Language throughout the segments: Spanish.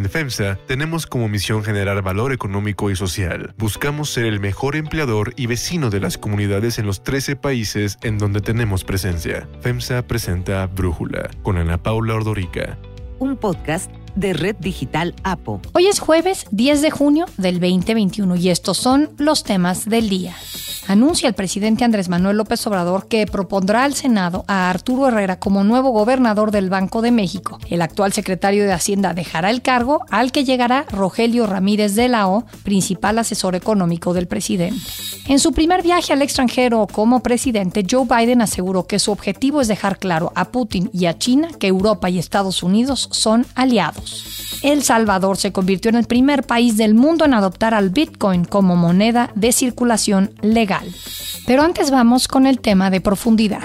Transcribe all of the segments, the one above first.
En FEMSA tenemos como misión generar valor económico y social. Buscamos ser el mejor empleador y vecino de las comunidades en los 13 países en donde tenemos presencia. FEMSA presenta Brújula con Ana Paula Ordorica. Un podcast de Red Digital APO. Hoy es jueves 10 de junio del 2021 y estos son los temas del día anuncia el presidente Andrés Manuel López Obrador que propondrá al Senado a Arturo Herrera como nuevo gobernador del Banco de México. El actual secretario de Hacienda dejará el cargo al que llegará Rogelio Ramírez de la O, principal asesor económico del presidente. En su primer viaje al extranjero como presidente, Joe Biden aseguró que su objetivo es dejar claro a Putin y a China que Europa y Estados Unidos son aliados. El Salvador se convirtió en el primer país del mundo en adoptar al Bitcoin como moneda de circulación legal. Pero antes vamos con el tema de profundidad.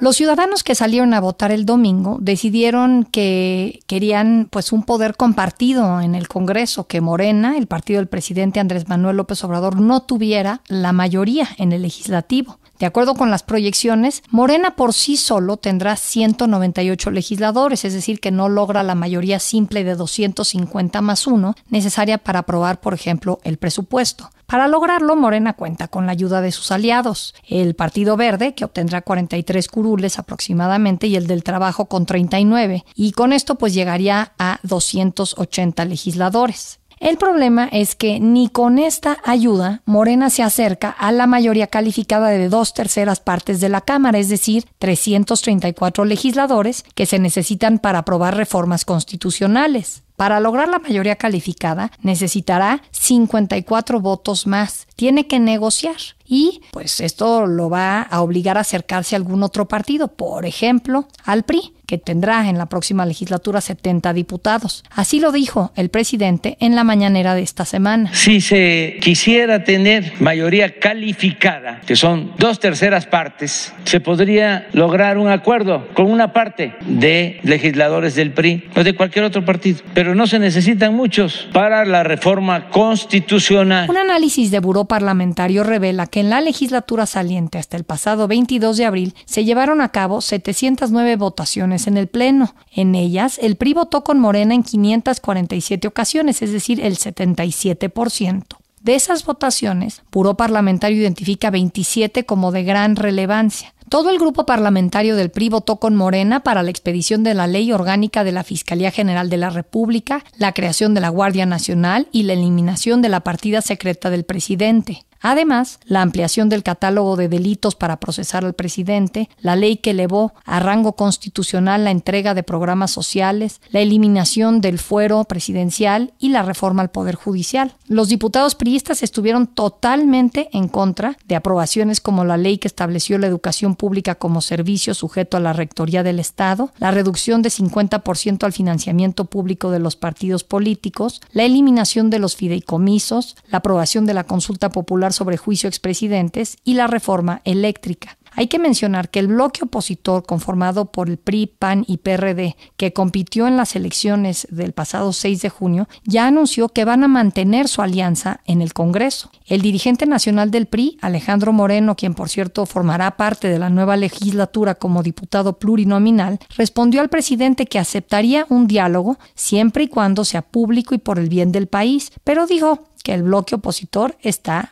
Los ciudadanos que salieron a votar el domingo decidieron que querían pues un poder compartido en el Congreso, que Morena, el partido del presidente Andrés Manuel López Obrador, no tuviera la mayoría en el legislativo. De acuerdo con las proyecciones, Morena por sí solo tendrá 198 legisladores, es decir, que no logra la mayoría simple de 250 más uno necesaria para aprobar, por ejemplo, el presupuesto. Para lograrlo, Morena cuenta con la ayuda de sus aliados, el Partido Verde, que obtendrá 43 curules aproximadamente, y el del Trabajo con 39, y con esto pues llegaría a 280 legisladores. El problema es que ni con esta ayuda Morena se acerca a la mayoría calificada de dos terceras partes de la Cámara, es decir, 334 legisladores que se necesitan para aprobar reformas constitucionales. Para lograr la mayoría calificada necesitará 54 votos más. Tiene que negociar y pues esto lo va a obligar a acercarse a algún otro partido, por ejemplo, al PRI que tendrá en la próxima legislatura 70 diputados. Así lo dijo el presidente en la mañanera de esta semana. Si se quisiera tener mayoría calificada, que son dos terceras partes, se podría lograr un acuerdo con una parte de legisladores del PRI o de cualquier otro partido, pero no se necesitan muchos para la reforma constitucional. Un análisis de Buró Parlamentario revela que en la legislatura saliente hasta el pasado 22 de abril se llevaron a cabo 709 votaciones en el Pleno. En ellas, el PRI votó con Morena en 547 ocasiones, es decir, el 77%. De esas votaciones, Puro Parlamentario identifica 27 como de gran relevancia. Todo el grupo parlamentario del PRI votó con Morena para la expedición de la ley orgánica de la Fiscalía General de la República, la creación de la Guardia Nacional y la eliminación de la partida secreta del presidente. Además, la ampliación del catálogo de delitos para procesar al presidente, la ley que elevó a rango constitucional la entrega de programas sociales, la eliminación del fuero presidencial y la reforma al Poder Judicial. Los diputados priistas estuvieron totalmente en contra de aprobaciones como la ley que estableció la educación pública como servicio sujeto a la Rectoría del Estado, la reducción de 50% al financiamiento público de los partidos políticos, la eliminación de los fideicomisos, la aprobación de la consulta popular sobre juicio expresidentes y la reforma eléctrica. Hay que mencionar que el bloque opositor conformado por el PRI, PAN y PRD, que compitió en las elecciones del pasado 6 de junio, ya anunció que van a mantener su alianza en el Congreso. El dirigente nacional del PRI, Alejandro Moreno, quien por cierto formará parte de la nueva legislatura como diputado plurinominal, respondió al presidente que aceptaría un diálogo siempre y cuando sea público y por el bien del país, pero dijo que el bloque opositor está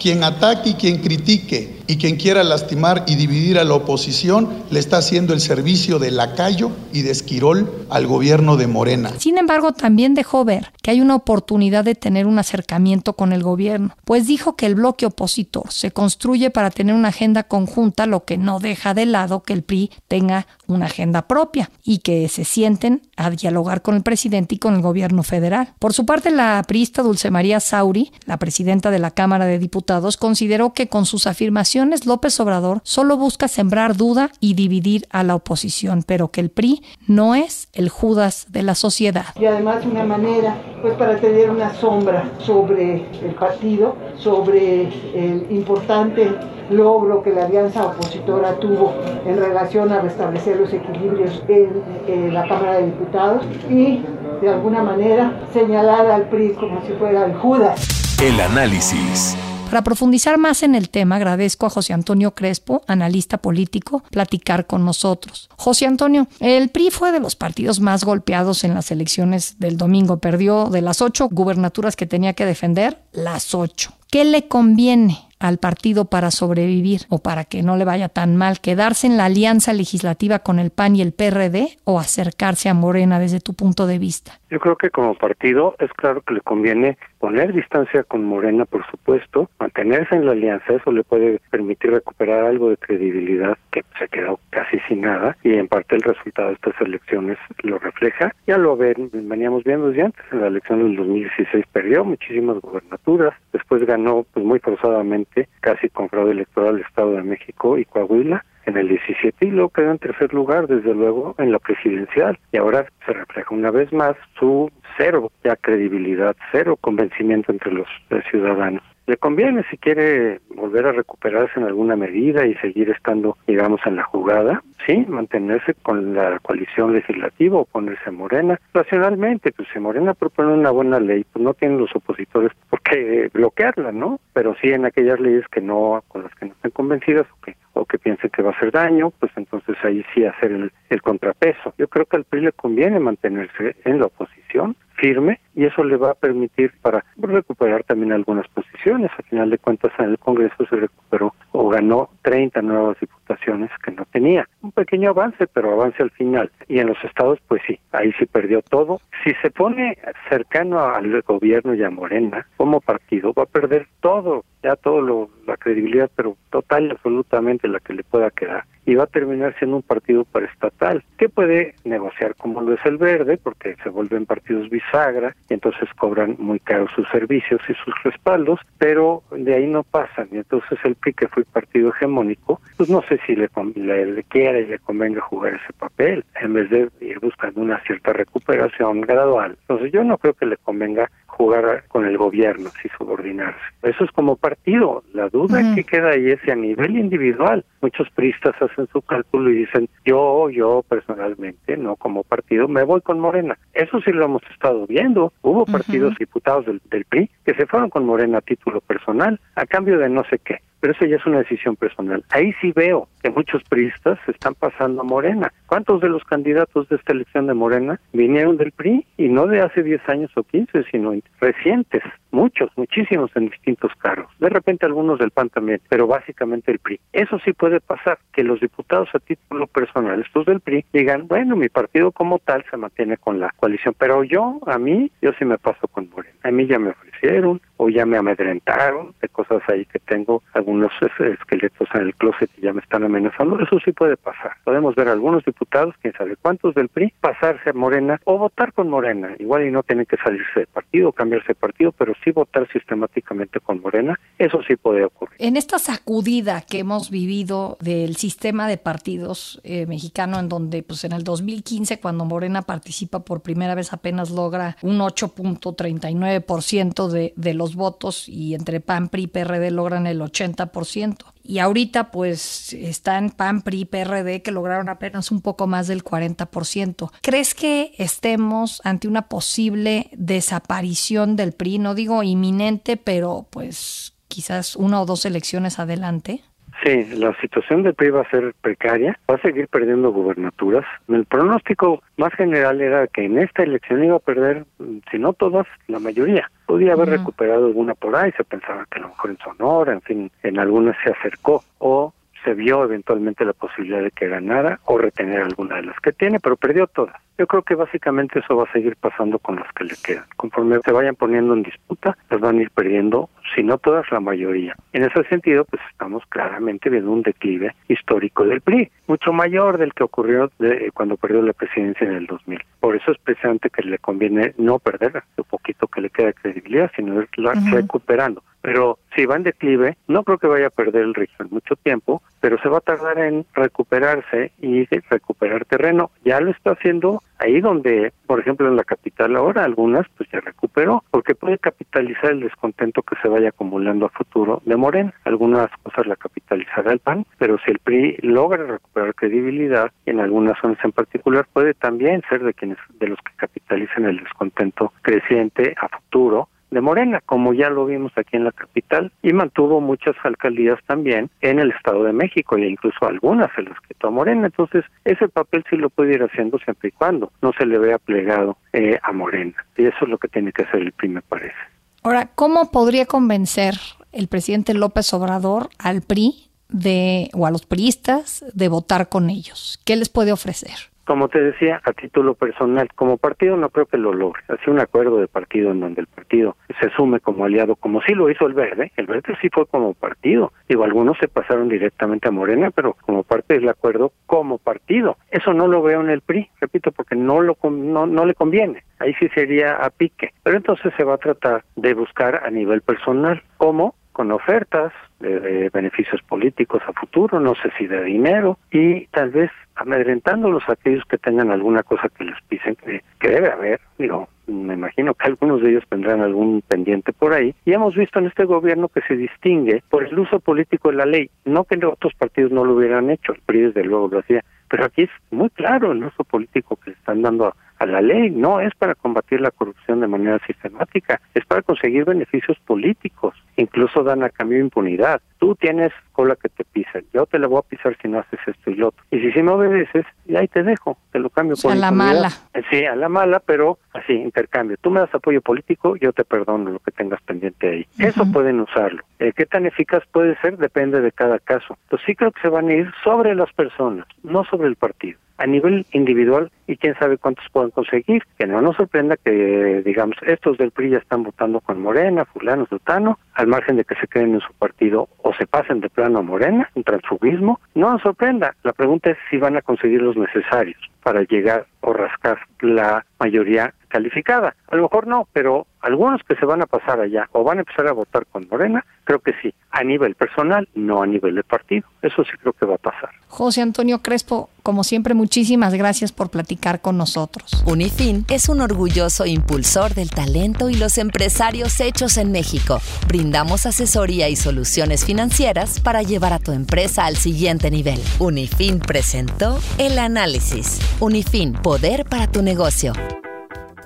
quien ataque y quien critique y quien quiera lastimar y dividir a la oposición le está haciendo el servicio de lacayo y de esquirol al gobierno de Morena. Sin embargo, también dejó ver que hay una oportunidad de tener un acercamiento con el gobierno, pues dijo que el bloque opositor se construye para tener una agenda conjunta, lo que no deja de lado que el PRI tenga una agenda propia y que se sienten a dialogar con el presidente y con el gobierno federal. Por su parte, la priista Dulce María Sauri, la presidenta de la Cámara de Diputados, consideró que con sus afirmaciones López Obrador solo busca sembrar duda y dividir a la oposición, pero que el PRI no es el Judas de la sociedad. Y además una manera pues para tener una sombra sobre el partido, sobre el importante logro que la alianza opositora tuvo en relación a restablecer los equilibrios en, la Cámara de Diputados y de alguna manera señalar al PRI como si fuera el Judas. El análisis. Para profundizar más en el tema, agradezco a José Antonio Crespo, analista político, platicar con nosotros. José Antonio, el PRI fue de los partidos más golpeados en las elecciones del domingo. Perdió de las ocho gubernaturas que tenía que defender, las ocho. ¿Qué le conviene? al partido para sobrevivir o para que no le vaya tan mal? ¿Quedarse en la alianza legislativa con el PAN y el PRD o acercarse a Morena desde tu punto de vista? Yo creo que como partido es claro que le conviene poner distancia con Morena, por supuesto, mantenerse en la alianza, eso le puede permitir recuperar algo de credibilidad que se quedó casi sin nada y en parte el resultado de estas elecciones lo refleja. Ya lo ven, veníamos viendo desde antes, en la elección del 2016 perdió muchísimas gubernaturas, después ganó pues muy forzadamente, casi con fraude electoral el Estado de México y Coahuila, en el 17 y luego quedó en tercer lugar, desde luego, en la presidencial. Y ahora se refleja una vez más su cero ya credibilidad, cero convencimiento entre los ciudadanos le conviene si quiere volver a recuperarse en alguna medida y seguir estando, digamos, en la jugada, sí, mantenerse con la coalición legislativa o ponerse Morena. Racionalmente, pues si Morena propone una buena ley, pues no tienen los opositores por qué bloquearla, ¿no? Pero sí en aquellas leyes que no, con las que no estén convencidas o que o que piensen que va a hacer daño, pues entonces ahí sí hacer el, el contrapeso. Yo creo que al PRI le conviene mantenerse en la oposición, firme y eso le va a permitir para recuperar también algunas posiciones. Al final de cuentas en el Congreso se recuperó o ganó 30 nuevas diputaciones que no tenía. Un pequeño avance, pero avance al final. Y en los estados, pues sí, ahí sí perdió todo. Si se pone cercano al gobierno y a Morena como partido, va a perder todo, ya todo la credibilidad, pero total y absolutamente la que le pueda quedar y va a terminar siendo un partido paraestatal que puede negociar como lo es el verde porque se vuelven partidos bisagra y entonces cobran muy caros sus servicios y sus respaldos pero de ahí no pasan y entonces el PRI que fue partido hegemónico pues no sé si le, le, le quiera y le convenga jugar ese papel en vez de ir buscando una cierta recuperación gradual. Entonces yo no creo que le convenga jugar con el gobierno, si subordinarse. Eso es como partido. La duda que queda ahí es si a nivel individual. Muchos pristas hacen su cálculo y dicen, yo, yo personalmente, no como partido, me voy con Morena. Eso sí lo hemos estado viendo. Hubo partidos diputados del, del PRI que se fueron con Morena a título personal, a cambio de no sé qué pero eso ya es una decisión personal. Ahí sí veo que muchos priistas se están pasando a Morena. ¿Cuántos de los candidatos de esta elección de Morena vinieron del PRI? Y no de hace 10 años o 15, sino recientes. Muchos, muchísimos en distintos cargos. De repente algunos del PAN también, pero básicamente el PRI. Eso sí puede pasar, que los diputados a título personal, estos del PRI, digan, bueno, mi partido como tal se mantiene con la coalición, pero yo, a mí, yo sí me paso con Morena. A mí ya me ofrecieron o ya me amedrentaron de cosas ahí que tengo, algunos esqueletos en el closet y ya me están amenazando. Eso sí puede pasar. Podemos ver algunos diputados, quién sabe cuántos del PRI, pasarse a Morena o votar con Morena. Igual y no tienen que salirse de partido, cambiarse de partido, pero sí votar sistemáticamente con Morena, eso sí puede ocurrir. En esta sacudida que hemos vivido del sistema de partidos eh, mexicano, en donde pues en el 2015, cuando Morena participa por primera vez, apenas logra un 8.39% de, de los votos y entre PAN, PRI y PRD logran el 80%. Y ahorita pues están PAN, PRI, PRD que lograron apenas un poco más del 40%. ¿Crees que estemos ante una posible desaparición del PRI? No digo inminente, pero pues quizás una o dos elecciones adelante. Sí, la situación del PRI va a ser precaria, va a seguir perdiendo gubernaturas. El pronóstico más general era que en esta elección iba a perder, si no todas, la mayoría. Podía haber recuperado alguna por ahí, se pensaba que a lo mejor en Sonora, en fin, en algunas se acercó, o se vio eventualmente la posibilidad de que ganara o retener alguna de las que tiene, pero perdió todas. Yo creo que básicamente eso va a seguir pasando con las que le quedan. Conforme se vayan poniendo en disputa, las van a ir perdiendo, si no todas, la mayoría. En ese sentido, pues estamos claramente viendo un declive histórico del PRI, mucho mayor del que ocurrió de, cuando perdió la presidencia en el 2000. Por eso es precisamente que le conviene no perder lo poquito que le queda de credibilidad, sino irla recuperando. Pero si va en declive, no creo que vaya a perder el ritmo en mucho tiempo, pero se va a tardar en recuperarse y recuperar terreno. Ya lo está haciendo ahí donde, por ejemplo, en la capital ahora, algunas pues ya recuperó, porque puede capitalizar el descontento que se vaya acumulando a futuro de Morena. Algunas cosas la capitalizará el PAN, pero si el PRI logra recuperar credibilidad, en algunas zonas en particular, puede también ser de quienes, de los que capitalicen el descontento creciente a futuro de Morena, como ya lo vimos aquí en la capital, y mantuvo muchas alcaldías también en el Estado de México, e incluso algunas se las quitó a Morena. Entonces, ese papel sí lo puede ir haciendo siempre y cuando no se le vea plegado eh, a Morena. Y eso es lo que tiene que hacer el PRI, me parece. Ahora, ¿cómo podría convencer el presidente López Obrador al PRI de, o a los priistas de votar con ellos? ¿Qué les puede ofrecer? Como te decía, a título personal, como partido no creo que lo logre. Hace un acuerdo de partido en donde el partido se sume como aliado, como sí lo hizo el Verde. El Verde sí fue como partido. Digo, algunos se pasaron directamente a Morena, pero como parte del acuerdo como partido. Eso no lo veo en el PRI, repito, porque no, lo, no, no le conviene. Ahí sí sería a pique. Pero entonces se va a tratar de buscar a nivel personal cómo con ofertas de, beneficios políticos a futuro, no sé si de dinero, y tal vez amedrentándolos a aquellos que tengan alguna cosa que les pisen, que, que debe haber, digo, me imagino que algunos de ellos tendrán algún pendiente por ahí, y hemos visto en este gobierno que se distingue por el uso político de la ley, no que otros partidos no lo hubieran hecho, el PRI desde luego lo hacía, pero aquí es muy claro el uso político que le están dando a, a la ley, no es para combatir la corrupción de manera sistemática, es para conseguir beneficios políticos, incluso dan a cambio impunidad. Tú tienes cola que te pisa, yo te la voy a pisar si no haces esto y lo otro. Y si sí me obedeces, y ahí te dejo, te lo cambio por A la mala. Sí, a la mala, pero así, intercambio. Tú me das apoyo político, yo te perdono lo que tengas pendiente ahí. Eso pueden usarlo. Eh, ¿Qué tan eficaz puede ser? Depende de cada caso. Entonces sí creo que se van a ir sobre las personas, no sobre el partido a nivel individual y quién sabe cuántos pueden conseguir. Que no nos sorprenda que, digamos, estos del PRI ya están votando con Morena, fulano, sotano, al margen de que se queden en su partido o se pasen de plano a Morena, un transfugismo. No nos sorprenda. La pregunta es si van a conseguir los necesarios para llegar o rascar la mayoría calificada. A lo mejor no, pero algunos que se van a pasar allá o van a empezar a votar con Morena, creo que sí, a nivel personal, no a nivel de partido. Eso sí creo que va a pasar. José Antonio Crespo, como siempre, muchísimas gracias por platicar con nosotros. Unifin es un orgulloso impulsor del talento y los empresarios hechos en México. Brindamos asesoría y soluciones financieras para llevar a tu empresa al siguiente nivel. Unifin presentó el análisis. Unifin, poder para tu negocio.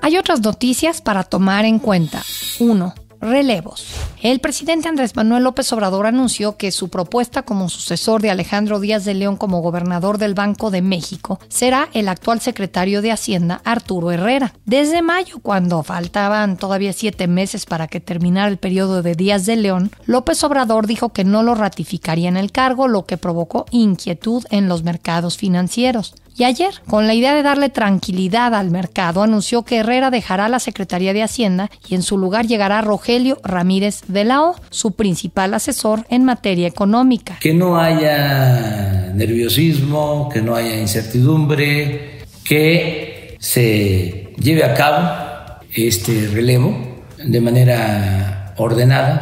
Hay otras noticias para tomar en cuenta. 1. Relevos. El presidente Andrés Manuel López Obrador anunció que su propuesta como sucesor de Alejandro Díaz de León como gobernador del Banco de México será el actual secretario de Hacienda, Arturo Herrera. Desde mayo, cuando faltaban todavía siete meses para que terminara el periodo de Díaz de León, López Obrador dijo que no lo ratificaría en el cargo, lo que provocó inquietud en los mercados financieros. Y ayer, con la idea de darle tranquilidad al mercado, anunció que Herrera dejará la Secretaría de Hacienda y en su lugar llegará Rogelio Ramírez de la O, su principal asesor en materia económica. Que no haya nerviosismo, que no haya incertidumbre, que se lleve a cabo este relevo de manera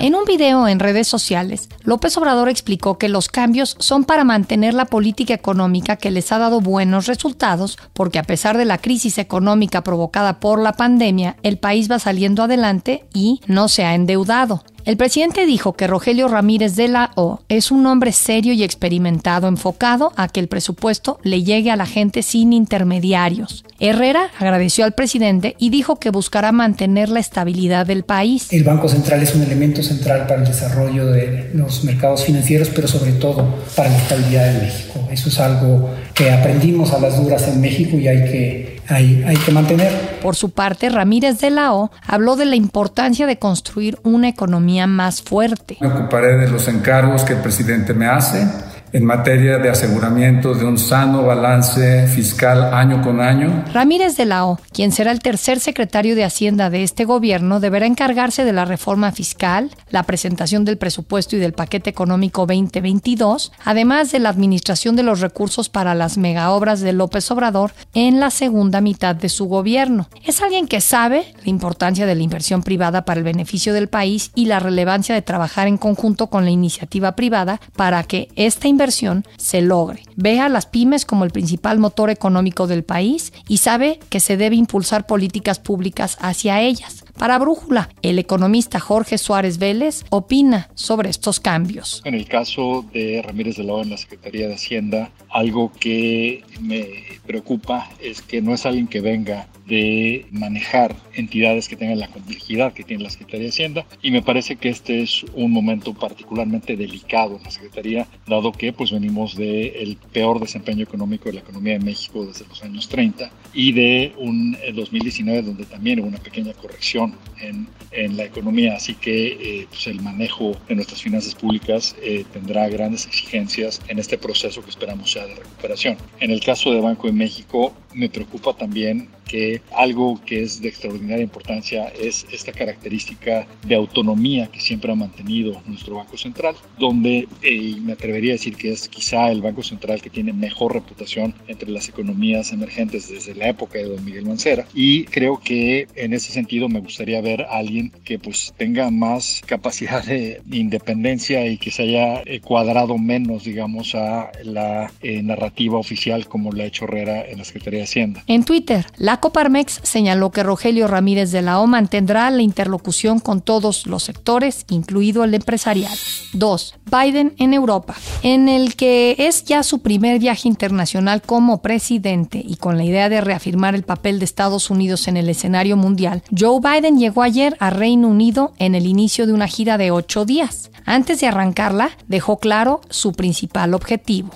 En un video en redes sociales, López Obrador explicó que los cambios son para mantener la política económica que les ha dado buenos resultados, porque a pesar de la crisis económica provocada por la pandemia, el país va saliendo adelante y no se ha endeudado. El presidente dijo que Rogelio Ramírez de la O es un hombre serio y experimentado enfocado a que el presupuesto le llegue a la gente sin intermediarios. Herrera agradeció al presidente y dijo que buscará mantener la estabilidad del país. El Banco Central es un elemento central para el desarrollo de los mercados financieros, pero sobre todo para la estabilidad de México. Eso es algo que aprendimos a las duras en México y hay que hay, hay, que mantener. Por su parte, Ramírez de la O habló de la importancia de construir una economía más fuerte. Me ocuparé de los encargos que el presidente me hace en materia de aseguramiento de un sano balance fiscal año con año. Ramírez de la O, quien será el tercer secretario de Hacienda de este gobierno, deberá encargarse de la reforma fiscal, la presentación del presupuesto y del paquete económico 2022, además de la administración de los recursos para las megaobras de López Obrador en la segunda mitad de su gobierno. Es alguien que sabe la importancia de la inversión privada para el beneficio del país y la relevancia de trabajar en conjunto con la iniciativa privada para que esta inversión inversión se logre. Ve a las pymes como el principal motor económico del país y sabe que se debe impulsar políticas públicas hacia ellas. Para Brújula, el economista Jorge Suárez Vélez opina sobre estos cambios. En el caso de Ramírez de O en la Secretaría de Hacienda, algo que me preocupa es que no es alguien que venga de manejar entidades que tengan la complejidad que tiene la Secretaría de Hacienda y me parece que este es un momento particularmente delicado en la Secretaría dado que pues venimos del peor desempeño económico de la economía de México desde los años 30 y de un 2019 eh, donde también hubo una pequeña corrección en, en la economía así que eh, pues el manejo de nuestras finanzas públicas eh, tendrá grandes exigencias en este proceso que esperamos sea de recuperación. En el caso de Banco de México me preocupa también que algo que es de extraordinaria importancia es esta característica de autonomía que siempre ha mantenido nuestro Banco Central, donde eh, me atrevería a decir que es quizá el Banco Central que tiene mejor reputación entre las economías emergentes desde la época de don Miguel Mancera. Y creo que en ese sentido me gustaría ver a alguien que pues tenga más capacidad de independencia y que se haya cuadrado menos, digamos, a la eh, narrativa oficial como la ha hecho Herrera en la Secretaría de Hacienda. En Twitter, la Coparmex señaló que Rogelio Ramírez de la O mantendrá la interlocución con todos los sectores, incluido el empresarial. 2. Biden en Europa, en el que es ya su primer viaje internacional como presidente y con la idea de reafirmar el papel de Estados Unidos en el escenario mundial, Joe Biden llegó ayer a Reino Unido en el inicio de una gira de ocho días. Antes de arrancarla, dejó claro su principal objetivo.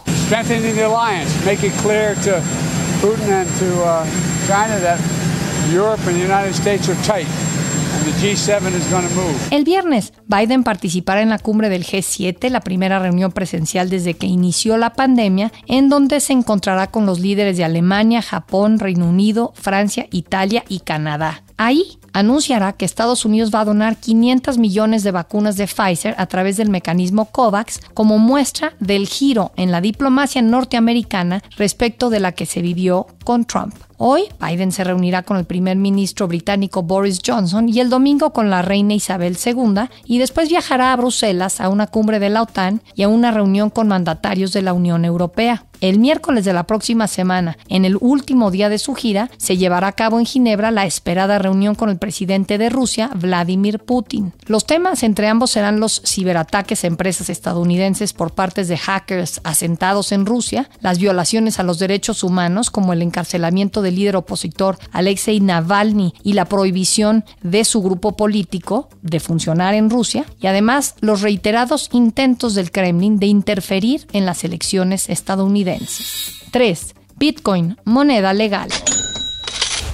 Putin and to uh, Europe and the United States are tight. El viernes, Biden participará en la cumbre del G7, la primera reunión presencial desde que inició la pandemia, en donde se encontrará con los líderes de Alemania, Japón, Reino Unido, Francia, Italia y Canadá. Ahí anunciará que Estados Unidos va a donar 500 millones de vacunas de Pfizer a través del mecanismo COVAX como muestra del giro en la diplomacia norteamericana respecto de la que se vivió con Trump. Hoy, Biden se reunirá con el primer ministro británico Boris Johnson y el domingo con la reina Isabel II y después viajará a Bruselas a una cumbre de la OTAN y a una reunión con mandatarios de la Unión Europea. El miércoles de la próxima semana, en el último día de su gira, se llevará a cabo en Ginebra la esperada reunión con el presidente de Rusia, Vladimir Putin. Los temas entre ambos serán los ciberataques a empresas estadounidenses por parte de hackers asentados en Rusia, las violaciones a los derechos humanos como el encarcelamiento líder opositor Alexei Navalny y la prohibición de su grupo político de funcionar en Rusia, y además los reiterados intentos del Kremlin de interferir en las elecciones estadounidenses. 3. Bitcoin, moneda legal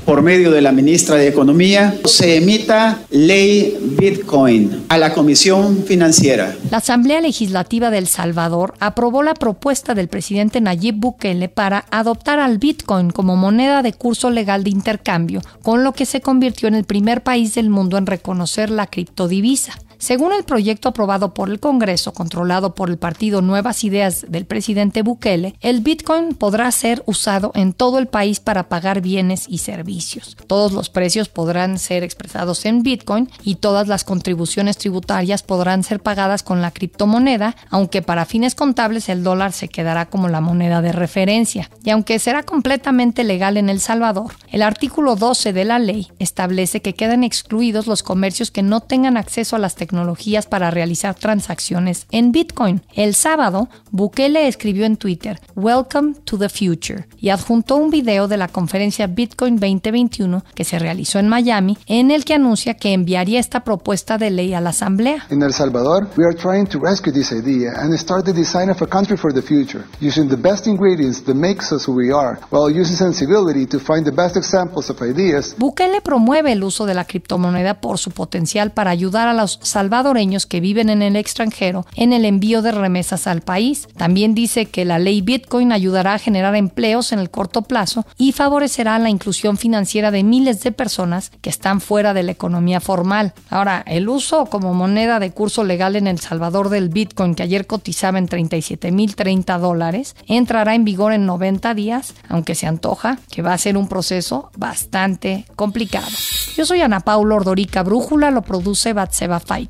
por medio de la ministra de Economía, se emita ley Bitcoin a la Comisión Financiera. La Asamblea Legislativa del Salvador aprobó la propuesta del presidente Nayib Bukele para adoptar al Bitcoin como moneda de curso legal de intercambio, con lo que se convirtió en el primer país del mundo en reconocer la criptodivisa. Según el proyecto aprobado por el Congreso, controlado por el partido Nuevas Ideas del presidente Bukele, el Bitcoin podrá ser usado en todo el país para pagar bienes y servicios. Todos los precios podrán ser expresados en Bitcoin y todas las contribuciones tributarias podrán ser pagadas con la criptomoneda, aunque para fines contables el dólar se quedará como la moneda de referencia. Y aunque será completamente legal en El Salvador, el artículo 12 de la ley establece que quedan excluidos los comercios que no tengan acceso a las tecnologías tecnologías para realizar transacciones en Bitcoin. El sábado, Bukele escribió en Twitter, Welcome to the Future, y adjuntó un video de la conferencia Bitcoin 2021 que se realizó en Miami, en el que anuncia que enviaría esta propuesta de ley a la Asamblea. En El Salvador, we are trying to rescue this idea and start the design of a country for the future, using the best ingredients that makes us who we are, while using sensibility to find the best examples of ideas. Bukele promueve el uso de la criptomoneda por su potencial para ayudar a los salvadoreños que viven en el extranjero en el envío de remesas al país. También dice que la ley Bitcoin ayudará a generar empleos en el corto plazo y favorecerá la inclusión financiera de miles de personas que están fuera de la economía formal. Ahora, el uso como moneda de curso legal en El Salvador del Bitcoin, que ayer cotizaba en 37.030 dólares, entrará en vigor en 90 días, aunque se antoja que va a ser un proceso bastante complicado. Yo soy Ana Paula Ordorica Brújula, lo produce Batseba Fight.